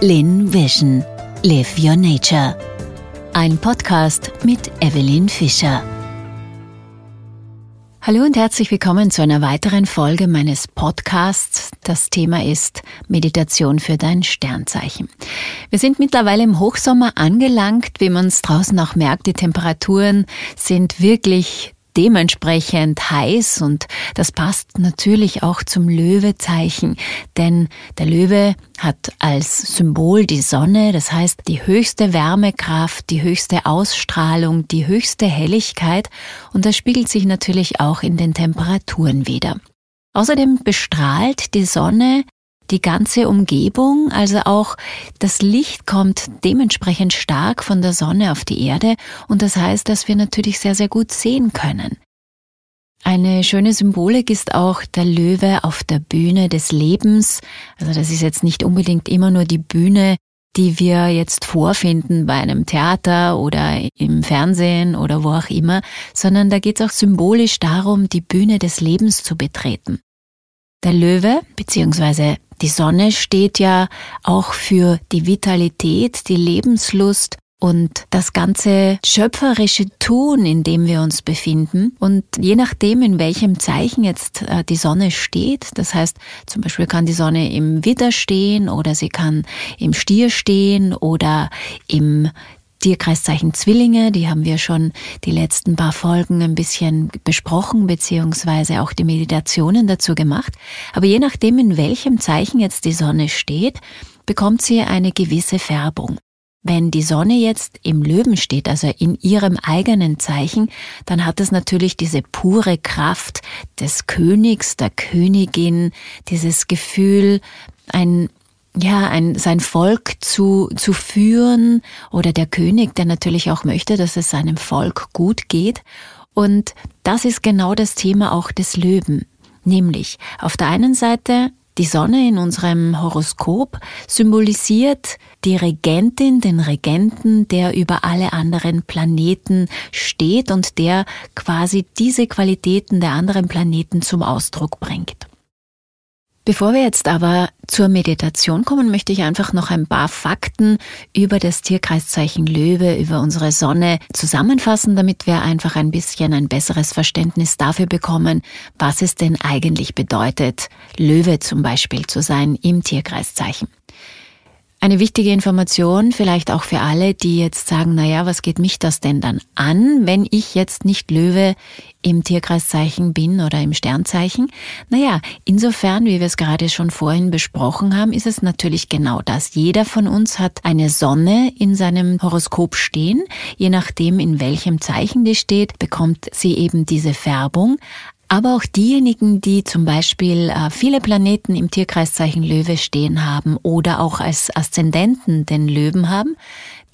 Lin Vision. Live Your Nature. Ein Podcast mit Evelyn Fischer. Hallo und herzlich willkommen zu einer weiteren Folge meines Podcasts. Das Thema ist Meditation für dein Sternzeichen. Wir sind mittlerweile im Hochsommer angelangt, wie man es draußen auch merkt. Die Temperaturen sind wirklich dementsprechend heiß und das passt natürlich auch zum Löwezeichen, denn der Löwe hat als Symbol die Sonne, das heißt die höchste Wärmekraft, die höchste Ausstrahlung, die höchste Helligkeit und das spiegelt sich natürlich auch in den Temperaturen wieder. Außerdem bestrahlt die Sonne die ganze Umgebung, also auch das Licht kommt dementsprechend stark von der Sonne auf die Erde und das heißt, dass wir natürlich sehr, sehr gut sehen können. Eine schöne Symbolik ist auch der Löwe auf der Bühne des Lebens. Also das ist jetzt nicht unbedingt immer nur die Bühne, die wir jetzt vorfinden bei einem Theater oder im Fernsehen oder wo auch immer, sondern da geht es auch symbolisch darum, die Bühne des Lebens zu betreten. Der Löwe bzw. die Sonne steht ja auch für die Vitalität, die Lebenslust und das ganze schöpferische Tun, in dem wir uns befinden. Und je nachdem, in welchem Zeichen jetzt äh, die Sonne steht, das heißt zum Beispiel kann die Sonne im Widder stehen oder sie kann im Stier stehen oder im Tierkreiszeichen Zwillinge, die haben wir schon die letzten paar Folgen ein bisschen besprochen, beziehungsweise auch die Meditationen dazu gemacht. Aber je nachdem, in welchem Zeichen jetzt die Sonne steht, bekommt sie eine gewisse Färbung. Wenn die Sonne jetzt im Löwen steht, also in ihrem eigenen Zeichen, dann hat es natürlich diese pure Kraft des Königs, der Königin, dieses Gefühl, ein ja, ein, sein Volk zu, zu führen oder der König, der natürlich auch möchte, dass es seinem Volk gut geht. Und das ist genau das Thema auch des Löwen. Nämlich auf der einen Seite die Sonne in unserem Horoskop symbolisiert die Regentin, den Regenten, der über alle anderen Planeten steht und der quasi diese Qualitäten der anderen Planeten zum Ausdruck bringt. Bevor wir jetzt aber zur Meditation kommen, möchte ich einfach noch ein paar Fakten über das Tierkreiszeichen Löwe, über unsere Sonne zusammenfassen, damit wir einfach ein bisschen ein besseres Verständnis dafür bekommen, was es denn eigentlich bedeutet, Löwe zum Beispiel zu sein im Tierkreiszeichen. Eine wichtige Information, vielleicht auch für alle, die jetzt sagen, na ja, was geht mich das denn dann an, wenn ich jetzt nicht Löwe im Tierkreiszeichen bin oder im Sternzeichen? Naja, insofern, wie wir es gerade schon vorhin besprochen haben, ist es natürlich genau das. Jeder von uns hat eine Sonne in seinem Horoskop stehen. Je nachdem, in welchem Zeichen die steht, bekommt sie eben diese Färbung. Aber auch diejenigen, die zum Beispiel äh, viele Planeten im Tierkreiszeichen Löwe stehen haben oder auch als Aszendenten den Löwen haben,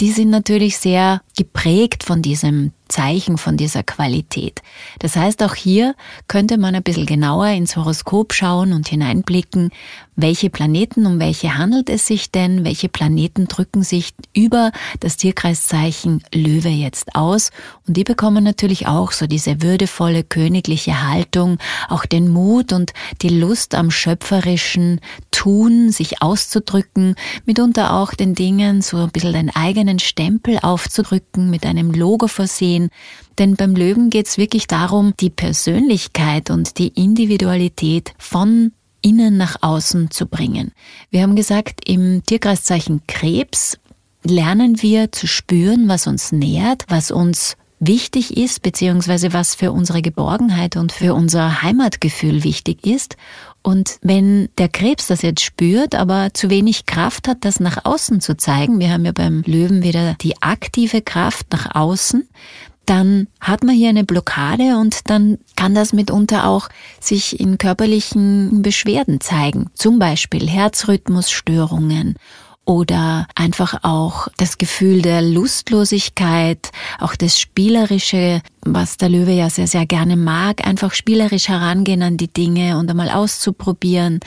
die sind natürlich sehr geprägt von diesem Zeichen, von dieser Qualität. Das heißt, auch hier könnte man ein bisschen genauer ins Horoskop schauen und hineinblicken, welche Planeten, um welche handelt es sich denn, welche Planeten drücken sich über das Tierkreiszeichen Löwe jetzt aus. Und die bekommen natürlich auch so diese würdevolle königliche Haltung, auch den Mut und die Lust am schöpferischen Tun, sich auszudrücken, mitunter auch den Dingen so ein bisschen den eigenen Stempel aufzudrücken, mit einem Logo versehen. Denn beim Löwen geht es wirklich darum, die Persönlichkeit und die Individualität von innen nach außen zu bringen. Wir haben gesagt, im Tierkreiszeichen Krebs lernen wir zu spüren, was uns nährt, was uns wichtig ist, beziehungsweise was für unsere Geborgenheit und für unser Heimatgefühl wichtig ist. Und wenn der Krebs das jetzt spürt, aber zu wenig Kraft hat, das nach außen zu zeigen, wir haben ja beim Löwen wieder die aktive Kraft nach außen, dann hat man hier eine Blockade und dann kann das mitunter auch sich in körperlichen Beschwerden zeigen. Zum Beispiel Herzrhythmusstörungen oder einfach auch das Gefühl der Lustlosigkeit, auch das Spielerische, was der Löwe ja sehr, sehr gerne mag, einfach spielerisch herangehen an die Dinge und einmal auszuprobieren,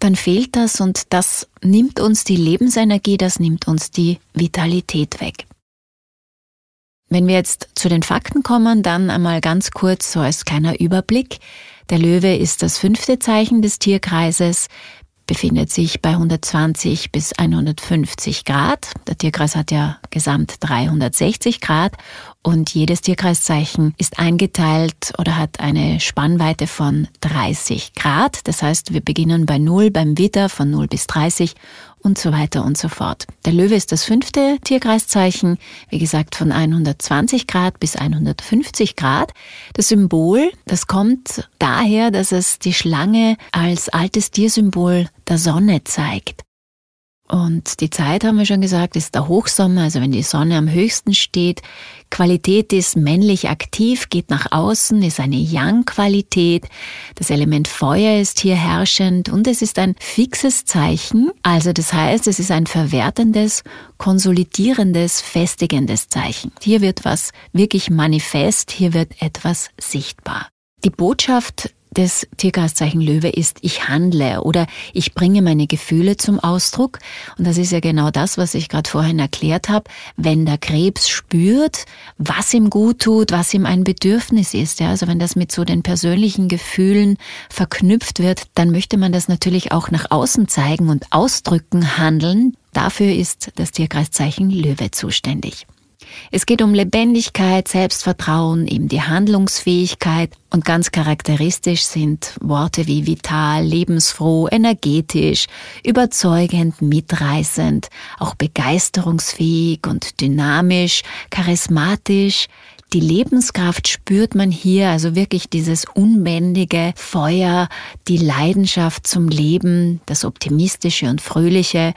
dann fehlt das und das nimmt uns die Lebensenergie, das nimmt uns die Vitalität weg. Wenn wir jetzt zu den Fakten kommen, dann einmal ganz kurz so als kleiner Überblick. Der Löwe ist das fünfte Zeichen des Tierkreises. Befindet sich bei 120 bis 150 Grad. Der Tierkreis hat ja gesamt 360 Grad und jedes Tierkreiszeichen ist eingeteilt oder hat eine Spannweite von 30 Grad. Das heißt, wir beginnen bei 0 beim Widder von 0 bis 30 und so weiter und so fort. Der Löwe ist das fünfte Tierkreiszeichen, wie gesagt von 120 Grad bis 150 Grad. Das Symbol, das kommt daher, dass es die Schlange als altes Tiersymbol der Sonne zeigt. Und die Zeit, haben wir schon gesagt, ist der Hochsommer, also wenn die Sonne am höchsten steht. Qualität ist männlich aktiv, geht nach außen, ist eine Yang-Qualität. Das Element Feuer ist hier herrschend und es ist ein fixes Zeichen. Also das heißt, es ist ein verwertendes, konsolidierendes, festigendes Zeichen. Hier wird was wirklich manifest, hier wird etwas sichtbar. Die Botschaft des Tierkreiszeichen Löwe ist, ich handle oder ich bringe meine Gefühle zum Ausdruck. Und das ist ja genau das, was ich gerade vorhin erklärt habe. Wenn der Krebs spürt, was ihm gut tut, was ihm ein Bedürfnis ist, ja, also wenn das mit so den persönlichen Gefühlen verknüpft wird, dann möchte man das natürlich auch nach außen zeigen und ausdrücken, handeln. Dafür ist das Tierkreiszeichen Löwe zuständig. Es geht um Lebendigkeit, Selbstvertrauen, eben die Handlungsfähigkeit und ganz charakteristisch sind Worte wie vital, lebensfroh, energetisch, überzeugend, mitreißend, auch begeisterungsfähig und dynamisch, charismatisch. Die Lebenskraft spürt man hier, also wirklich dieses unbändige Feuer, die Leidenschaft zum Leben, das Optimistische und Fröhliche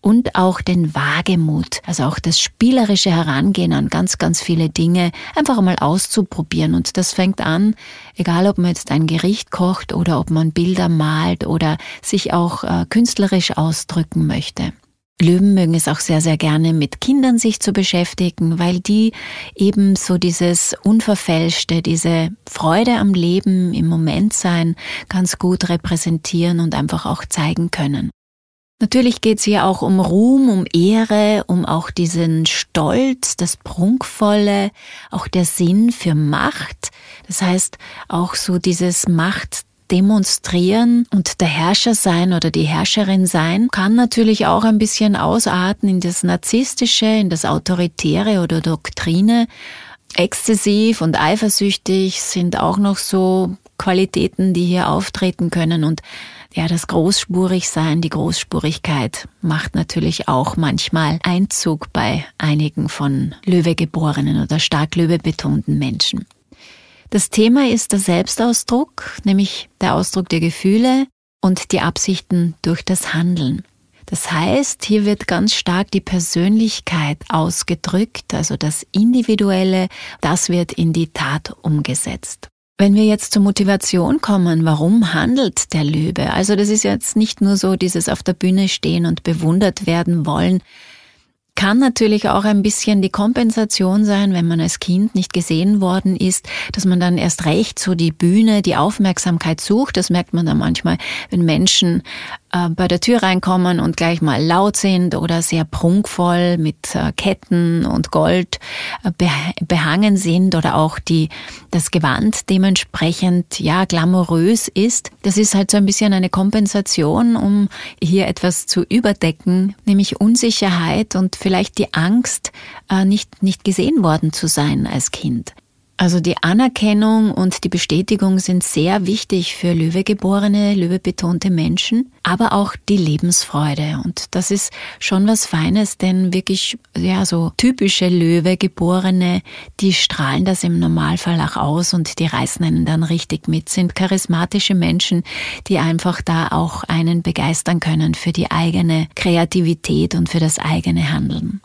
und auch den Wagemut, also auch das spielerische Herangehen an ganz, ganz viele Dinge, einfach einmal auszuprobieren. Und das fängt an, egal ob man jetzt ein Gericht kocht oder ob man Bilder malt oder sich auch äh, künstlerisch ausdrücken möchte. Löwen mögen es auch sehr, sehr gerne mit Kindern sich zu beschäftigen, weil die eben so dieses Unverfälschte, diese Freude am Leben, im Moment sein, ganz gut repräsentieren und einfach auch zeigen können. Natürlich geht es hier auch um Ruhm, um Ehre, um auch diesen Stolz, das Prunkvolle, auch der Sinn für Macht. Das heißt, auch so dieses Macht demonstrieren und der Herrscher sein oder die Herrscherin sein, kann natürlich auch ein bisschen ausarten in das Narzisstische, in das Autoritäre oder Doktrine. Exzessiv und eifersüchtig sind auch noch so Qualitäten, die hier auftreten können und ja, das Großspurigsein, die Großspurigkeit macht natürlich auch manchmal Einzug bei einigen von Löwegeborenen oder stark Löwe betonten Menschen. Das Thema ist der Selbstausdruck, nämlich der Ausdruck der Gefühle und die Absichten durch das Handeln. Das heißt, hier wird ganz stark die Persönlichkeit ausgedrückt, also das Individuelle, das wird in die Tat umgesetzt. Wenn wir jetzt zur Motivation kommen, warum handelt der Löwe? Also das ist jetzt nicht nur so dieses auf der Bühne stehen und bewundert werden wollen, kann natürlich auch ein bisschen die Kompensation sein, wenn man als Kind nicht gesehen worden ist, dass man dann erst recht so die Bühne, die Aufmerksamkeit sucht. Das merkt man dann manchmal, wenn Menschen bei der Tür reinkommen und gleich mal laut sind oder sehr prunkvoll mit äh, Ketten und Gold äh, behangen sind oder auch die, das Gewand dementsprechend, ja, glamourös ist. Das ist halt so ein bisschen eine Kompensation, um hier etwas zu überdecken, nämlich Unsicherheit und vielleicht die Angst, nicht, nicht gesehen worden zu sein als Kind. Also die Anerkennung und die Bestätigung sind sehr wichtig für Löwegeborene, Löwebetonte Menschen, aber auch die Lebensfreude. Und das ist schon was Feines, denn wirklich, ja, so typische Löwegeborene, die strahlen das im Normalfall auch aus und die reißen einen dann richtig mit, sind charismatische Menschen, die einfach da auch einen begeistern können für die eigene Kreativität und für das eigene Handeln.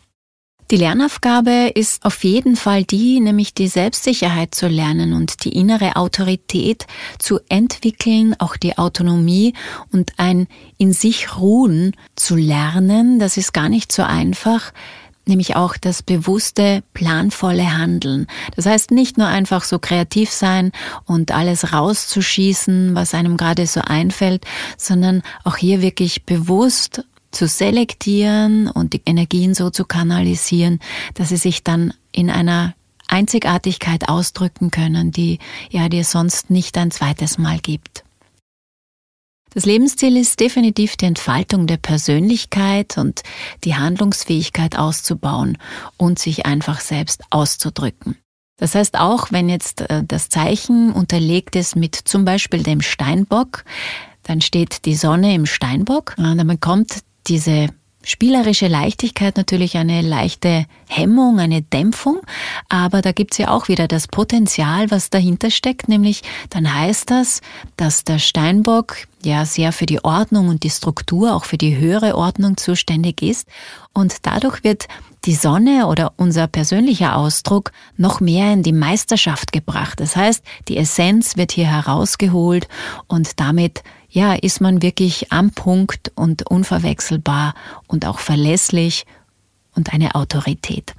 Die Lernaufgabe ist auf jeden Fall die, nämlich die Selbstsicherheit zu lernen und die innere Autorität zu entwickeln, auch die Autonomie und ein in sich ruhen zu lernen. Das ist gar nicht so einfach nämlich auch das bewusste, planvolle Handeln. Das heißt nicht nur einfach so kreativ sein und alles rauszuschießen, was einem gerade so einfällt, sondern auch hier wirklich bewusst zu selektieren und die Energien so zu kanalisieren, dass sie sich dann in einer Einzigartigkeit ausdrücken können, die ja dir sonst nicht ein zweites Mal gibt. Das Lebensziel ist definitiv die Entfaltung der Persönlichkeit und die Handlungsfähigkeit auszubauen und sich einfach selbst auszudrücken. Das heißt auch, wenn jetzt äh, das Zeichen unterlegt ist mit zum Beispiel dem Steinbock, dann steht die Sonne im Steinbock dann bekommt diese spielerische Leichtigkeit natürlich eine leichte Hemmung, eine Dämpfung, aber da gibt's ja auch wieder das Potenzial, was dahinter steckt, nämlich dann heißt das, dass der Steinbock ja sehr für die Ordnung und die Struktur, auch für die höhere Ordnung zuständig ist. Und dadurch wird die Sonne oder unser persönlicher Ausdruck noch mehr in die Meisterschaft gebracht. Das heißt, die Essenz wird hier herausgeholt und damit ja, ist man wirklich am Punkt und unverwechselbar und auch verlässlich und eine Autorität.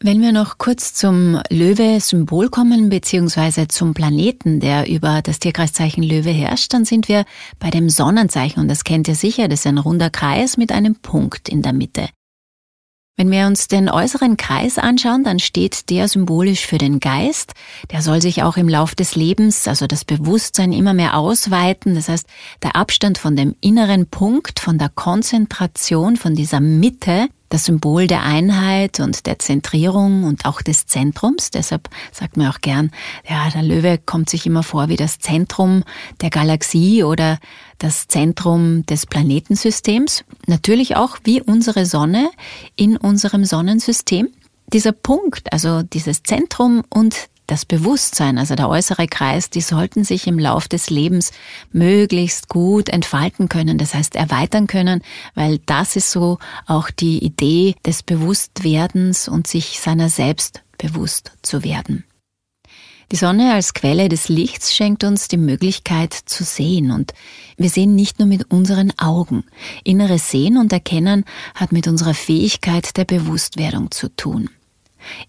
Wenn wir noch kurz zum Löwe-Symbol kommen, beziehungsweise zum Planeten, der über das Tierkreiszeichen Löwe herrscht, dann sind wir bei dem Sonnenzeichen und das kennt ihr sicher, das ist ein runder Kreis mit einem Punkt in der Mitte. Wenn wir uns den äußeren Kreis anschauen, dann steht der symbolisch für den Geist. Der soll sich auch im Lauf des Lebens, also das Bewusstsein immer mehr ausweiten. Das heißt, der Abstand von dem inneren Punkt, von der Konzentration, von dieser Mitte, das Symbol der Einheit und der Zentrierung und auch des Zentrums. Deshalb sagt man auch gern, ja, der Löwe kommt sich immer vor wie das Zentrum der Galaxie oder das Zentrum des Planetensystems. Natürlich auch wie unsere Sonne in unserem Sonnensystem. Dieser Punkt, also dieses Zentrum und das Bewusstsein, also der äußere Kreis, die sollten sich im Lauf des Lebens möglichst gut entfalten können, das heißt erweitern können, weil das ist so auch die Idee des Bewusstwerdens und sich seiner selbst bewusst zu werden. Die Sonne als Quelle des Lichts schenkt uns die Möglichkeit zu sehen und wir sehen nicht nur mit unseren Augen. Inneres Sehen und Erkennen hat mit unserer Fähigkeit der Bewusstwerdung zu tun.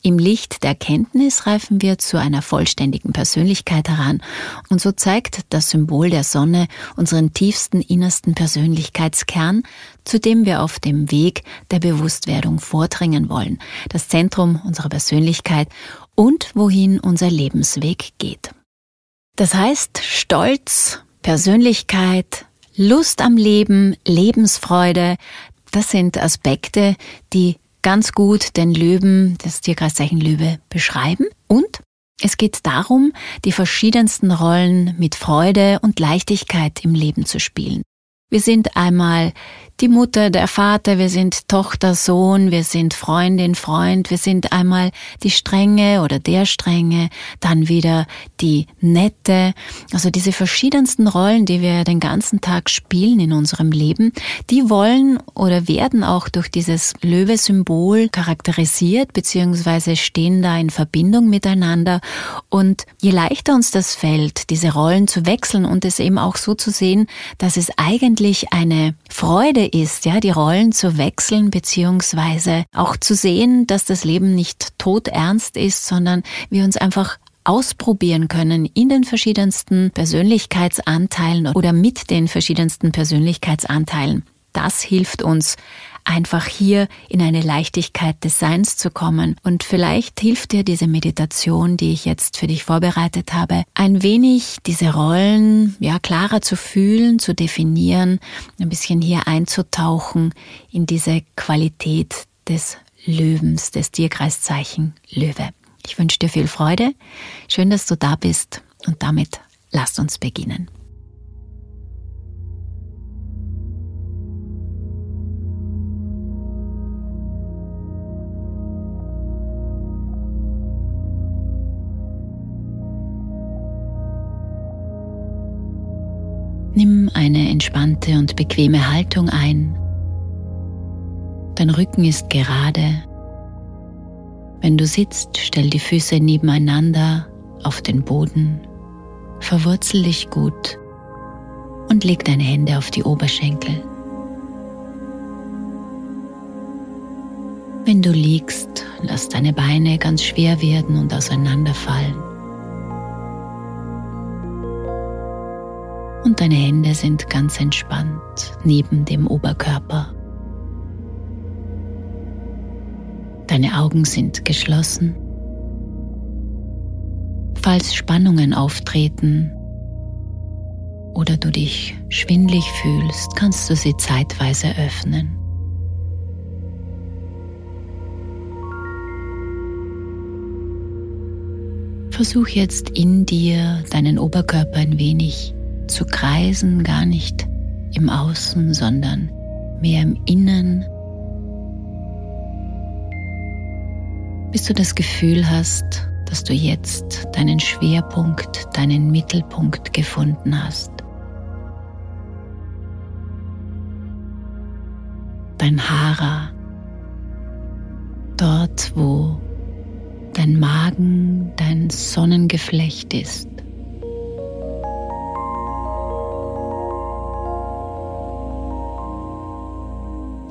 Im Licht der Kenntnis reifen wir zu einer vollständigen Persönlichkeit heran und so zeigt das Symbol der Sonne unseren tiefsten innersten Persönlichkeitskern, zu dem wir auf dem Weg der Bewusstwerdung vordringen wollen, das Zentrum unserer Persönlichkeit und wohin unser Lebensweg geht. Das heißt Stolz, Persönlichkeit, Lust am Leben, Lebensfreude, das sind Aspekte, die ganz gut den Löwen, das Tierkreiszeichen Löwe, beschreiben. Und es geht darum, die verschiedensten Rollen mit Freude und Leichtigkeit im Leben zu spielen. Wir sind einmal die Mutter, der Vater, wir sind Tochter, Sohn, wir sind Freundin, Freund, wir sind einmal die Strenge oder der Strenge, dann wieder die Nette. Also diese verschiedensten Rollen, die wir den ganzen Tag spielen in unserem Leben, die wollen oder werden auch durch dieses Löwe-Symbol charakterisiert, beziehungsweise stehen da in Verbindung miteinander. Und je leichter uns das fällt, diese Rollen zu wechseln und es eben auch so zu sehen, dass es eigentlich eine Freude ist, ja, die Rollen zu wechseln, beziehungsweise auch zu sehen, dass das Leben nicht todernst ist, sondern wir uns einfach ausprobieren können in den verschiedensten Persönlichkeitsanteilen oder mit den verschiedensten Persönlichkeitsanteilen. Das hilft uns, einfach hier in eine Leichtigkeit des Seins zu kommen. Und vielleicht hilft dir diese Meditation, die ich jetzt für dich vorbereitet habe, ein wenig diese Rollen ja klarer zu fühlen, zu definieren, ein bisschen hier einzutauchen in diese Qualität des Löwens, des Tierkreiszeichen Löwe. Ich wünsche dir viel Freude. Schön, dass du da bist und damit lasst uns beginnen. Eine entspannte und bequeme Haltung ein. Dein Rücken ist gerade. Wenn du sitzt, stell die Füße nebeneinander auf den Boden, verwurzel dich gut und leg deine Hände auf die Oberschenkel. Wenn du liegst, lass deine Beine ganz schwer werden und auseinanderfallen. Und deine Hände sind ganz entspannt neben dem Oberkörper. Deine Augen sind geschlossen. Falls Spannungen auftreten oder du dich schwindlig fühlst, kannst du sie zeitweise öffnen. Versuch jetzt in dir deinen Oberkörper ein wenig zu kreisen, gar nicht im Außen, sondern mehr im Innen, bis du das Gefühl hast, dass du jetzt deinen Schwerpunkt, deinen Mittelpunkt gefunden hast. Dein Hara, dort wo dein Magen, dein Sonnengeflecht ist.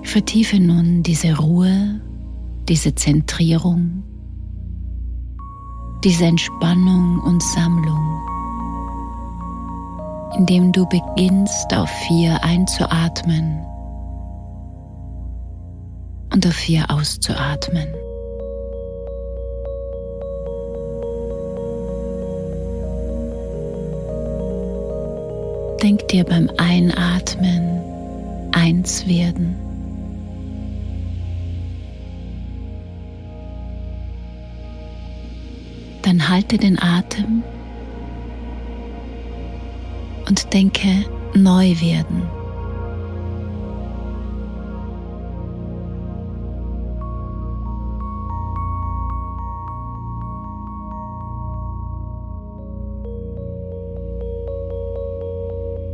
Vertiefe nun diese Ruhe, diese Zentrierung, diese Entspannung und Sammlung, indem du beginnst auf vier einzuatmen und auf vier auszuatmen. Denk dir beim Einatmen eins werden. Dann halte den Atem und denke neu werden.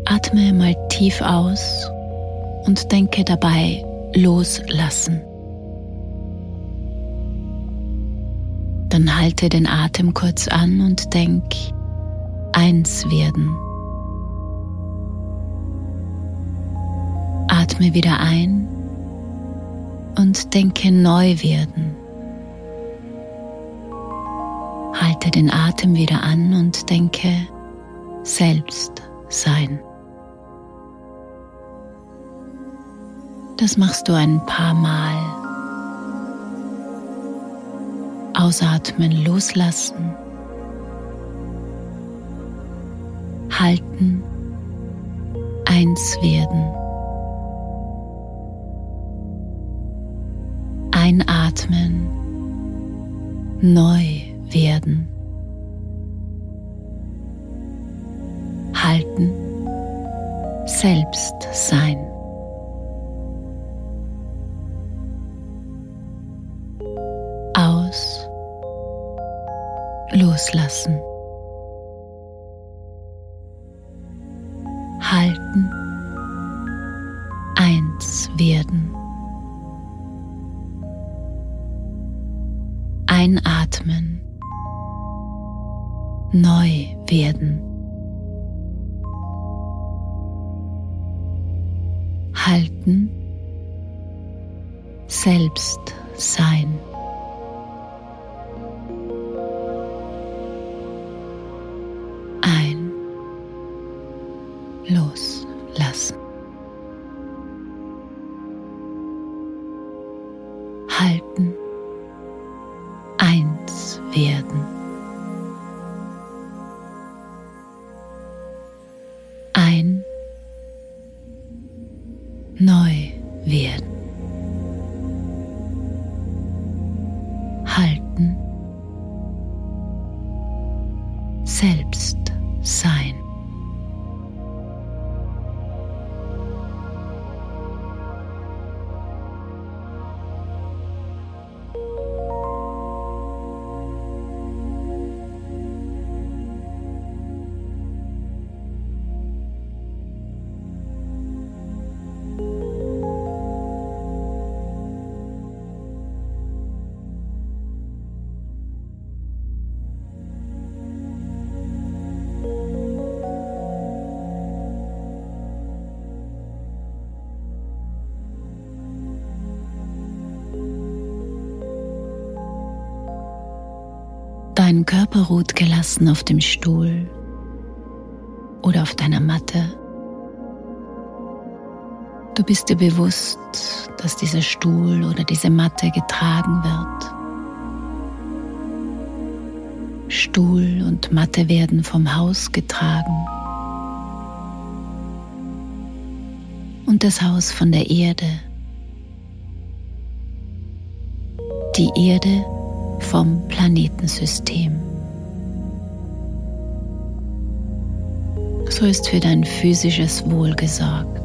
Atme mal tief aus und denke dabei loslassen. Dann halte den Atem kurz an und denk eins werden. Atme wieder ein und denke neu werden. Halte den Atem wieder an und denke selbst sein. Das machst du ein paar Mal. Ausatmen, loslassen. Halten, eins werden. Einatmen, neu werden. Halten, selbst sein. Loslassen. Halten. Dein Körper ruht gelassen auf dem Stuhl oder auf deiner Matte. Du bist dir bewusst, dass dieser Stuhl oder diese Matte getragen wird. Stuhl und Matte werden vom Haus getragen. und das Haus von der Erde. Die Erde vom Planetensystem. So ist für dein physisches Wohl gesorgt.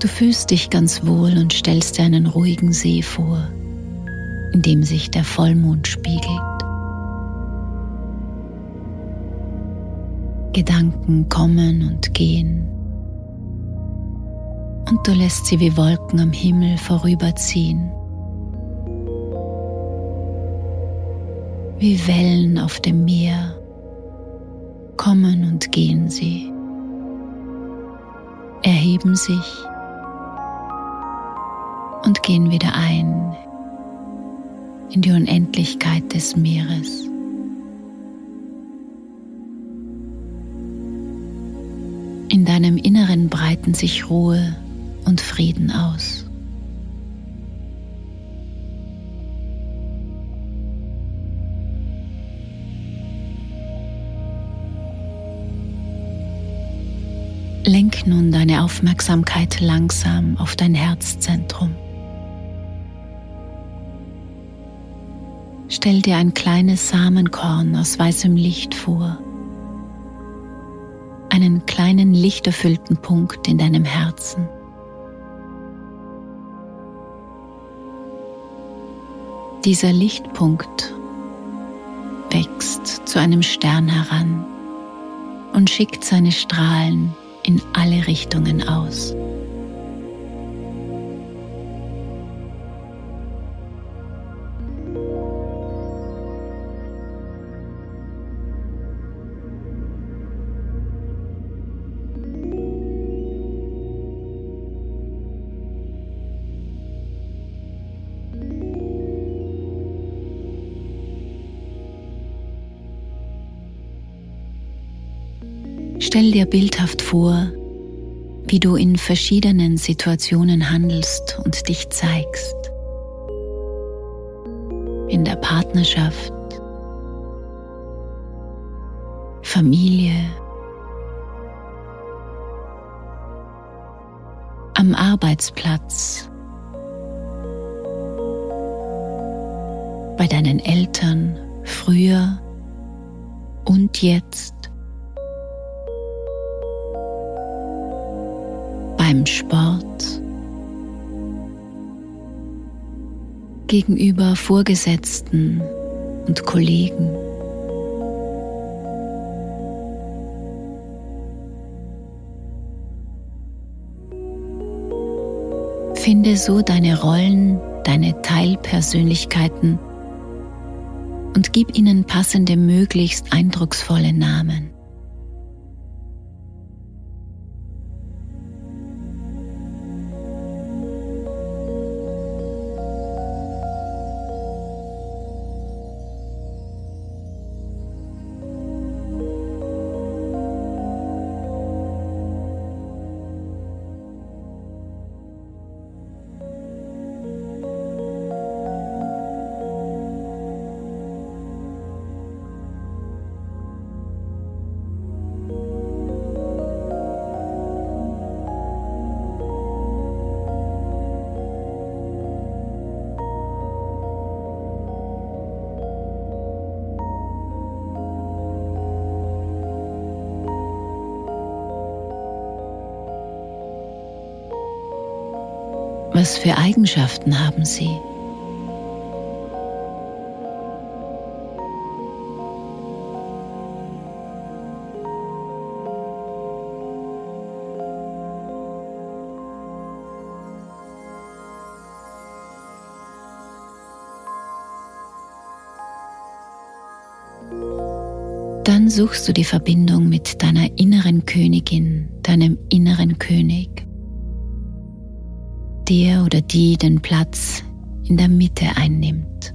Du fühlst dich ganz wohl und stellst dir einen ruhigen See vor, in dem sich der Vollmond spiegelt. Gedanken kommen und gehen und du lässt sie wie Wolken am Himmel vorüberziehen, wie Wellen auf dem Meer kommen und gehen sie, erheben sich und gehen wieder ein in die Unendlichkeit des Meeres. In deinem Inneren breiten sich Ruhe und Frieden aus. Lenk nun deine Aufmerksamkeit langsam auf dein Herzzentrum. Stell dir ein kleines Samenkorn aus weißem Licht vor, einen kleinen lichterfüllten Punkt in deinem Herzen. Dieser Lichtpunkt wächst zu einem Stern heran und schickt seine Strahlen in alle Richtungen aus. Stell dir bildhaft vor, wie du in verschiedenen Situationen handelst und dich zeigst. In der Partnerschaft, Familie, am Arbeitsplatz, bei deinen Eltern früher und jetzt. Beim Sport, gegenüber Vorgesetzten und Kollegen. Finde so deine Rollen, deine Teilpersönlichkeiten und gib ihnen passende, möglichst eindrucksvolle Namen. Was für Eigenschaften haben sie? Dann suchst du die Verbindung mit deiner inneren Königin, deinem inneren König der oder die den Platz in der Mitte einnimmt.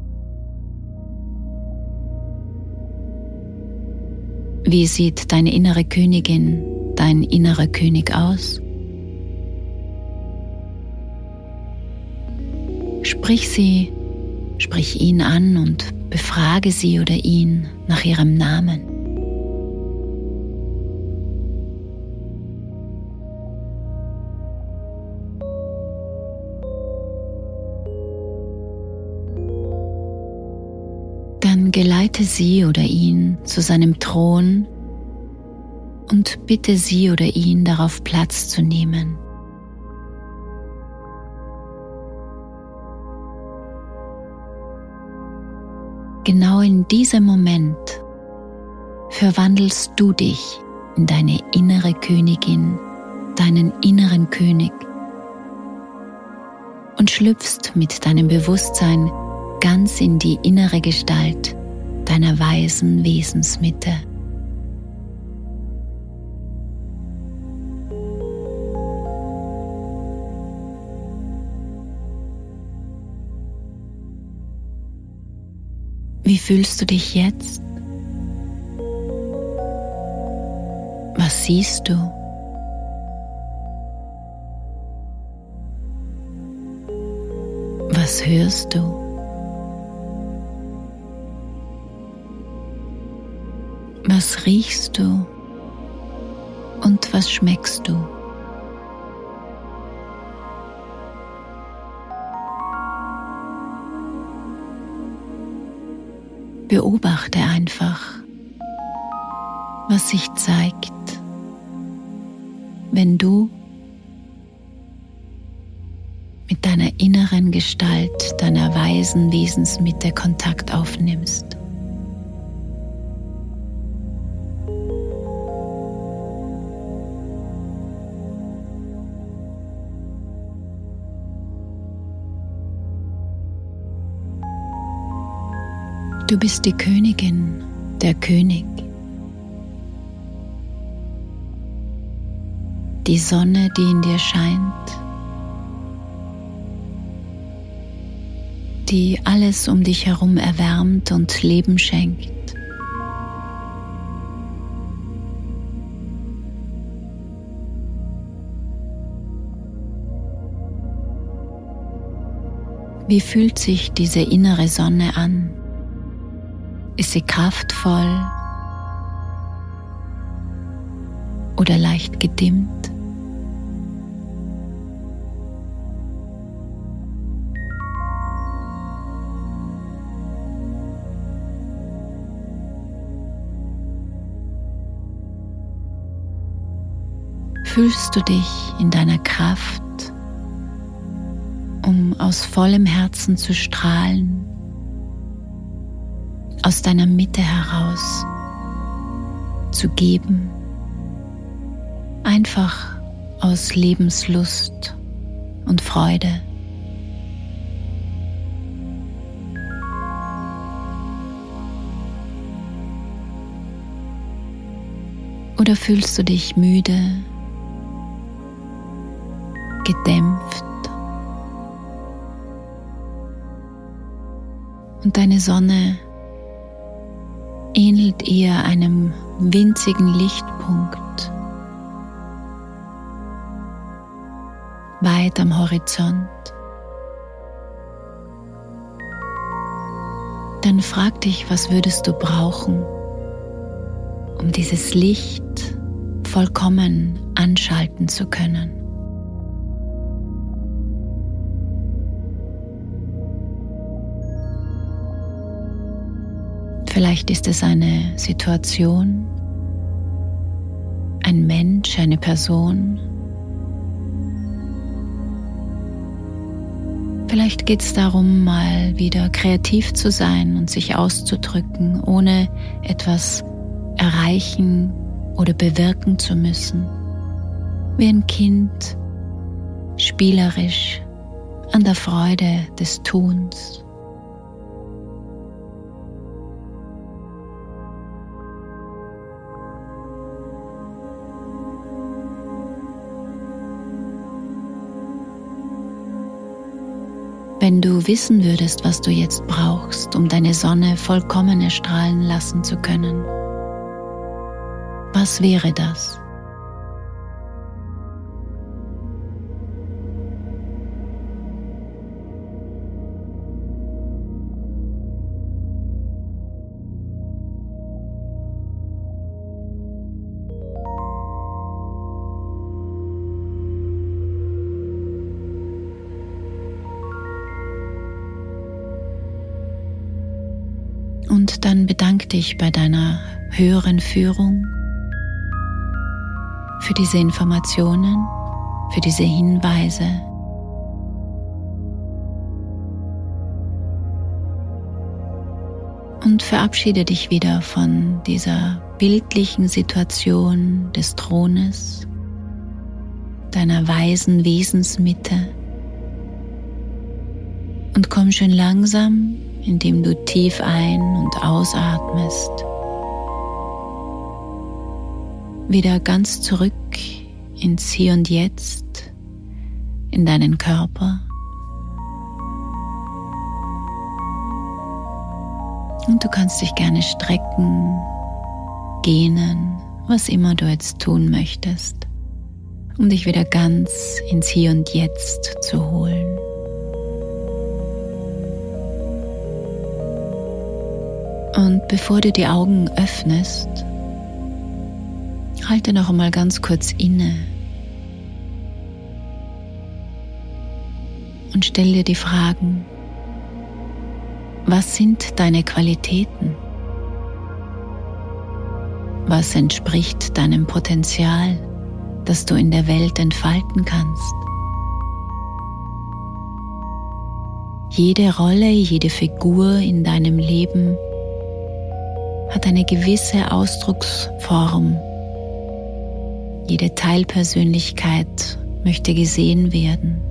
Wie sieht deine innere Königin, dein innerer König aus? Sprich sie, sprich ihn an und Befrage sie oder ihn nach ihrem Namen. Geleite sie oder ihn zu seinem Thron und bitte sie oder ihn darauf Platz zu nehmen. Genau in diesem Moment verwandelst du dich in deine innere Königin, deinen inneren König und schlüpfst mit deinem Bewusstsein ganz in die innere Gestalt deiner weisen Wesensmitte. Wie fühlst du dich jetzt? Was siehst du? Was hörst du? Was riechst du? Und was schmeckst du? Beobachte einfach, was sich zeigt, wenn du mit deiner inneren Gestalt, deiner weisen Wesensmitte Kontakt aufnimmst. Bist die Königin, der König. Die Sonne, die in dir scheint, die alles um dich herum erwärmt und Leben schenkt. Wie fühlt sich diese innere Sonne an? Ist sie kraftvoll oder leicht gedimmt? Fühlst du dich in deiner Kraft, um aus vollem Herzen zu strahlen aus deiner Mitte heraus zu geben, einfach aus Lebenslust und Freude. Oder fühlst du dich müde, gedämpft und deine Sonne ähnelt eher einem winzigen Lichtpunkt weit am Horizont. Dann frag dich, was würdest du brauchen, um dieses Licht vollkommen anschalten zu können. Vielleicht ist es eine Situation, ein Mensch, eine Person. Vielleicht geht es darum, mal wieder kreativ zu sein und sich auszudrücken, ohne etwas erreichen oder bewirken zu müssen. Wie ein Kind, spielerisch, an der Freude des Tuns. Wenn du wissen würdest, was du jetzt brauchst, um deine Sonne vollkommen erstrahlen lassen zu können, was wäre das? Dann bedank dich bei deiner höheren Führung für diese Informationen, für diese Hinweise. Und verabschiede dich wieder von dieser bildlichen Situation des Thrones, deiner weisen Wesensmitte und komm schön langsam, indem du tief ein- und ausatmest, wieder ganz zurück ins Hier und Jetzt, in deinen Körper. Und du kannst dich gerne strecken, gähnen, was immer du jetzt tun möchtest, um dich wieder ganz ins Hier und Jetzt zu holen. Und bevor du die Augen öffnest, halte noch einmal ganz kurz inne und stell dir die Fragen, was sind deine Qualitäten? Was entspricht deinem Potenzial, das du in der Welt entfalten kannst? Jede Rolle, jede Figur in deinem Leben hat eine gewisse Ausdrucksform. Jede Teilpersönlichkeit möchte gesehen werden.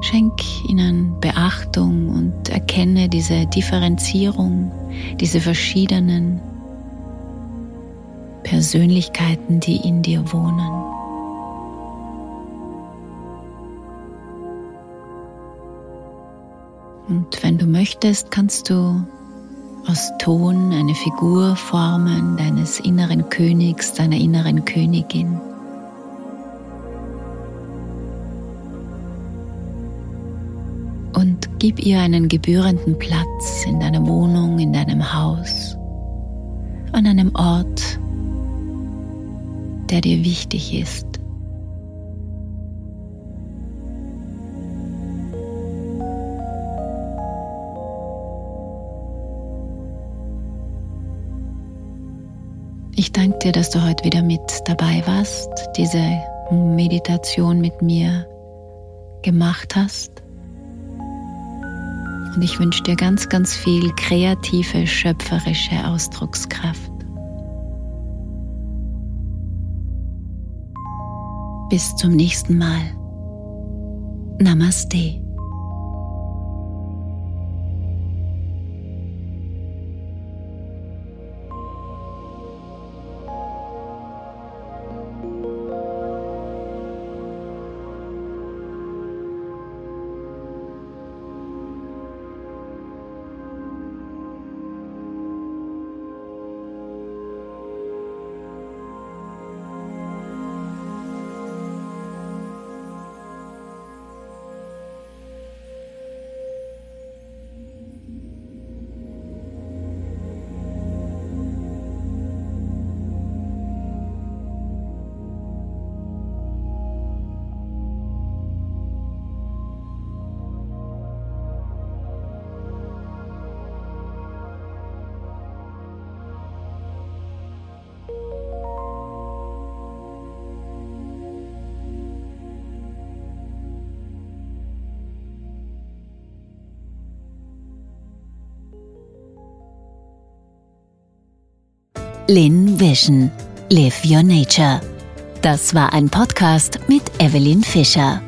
Schenk ihnen Beachtung und erkenne diese Differenzierung, diese verschiedenen Persönlichkeiten, die in dir wohnen. Und wenn du möchtest, kannst du aus Ton eine Figur formen deines inneren Königs, deiner inneren Königin. Und gib ihr einen gebührenden Platz in deiner Wohnung, in deinem Haus, an einem Ort, der dir wichtig ist. Danke dir, dass du heute wieder mit dabei warst, diese Meditation mit mir gemacht hast. Und ich wünsche dir ganz, ganz viel kreative, schöpferische Ausdruckskraft. Bis zum nächsten Mal. Namaste. Lin Vision. Live Your Nature. Das war ein Podcast mit Evelyn Fischer.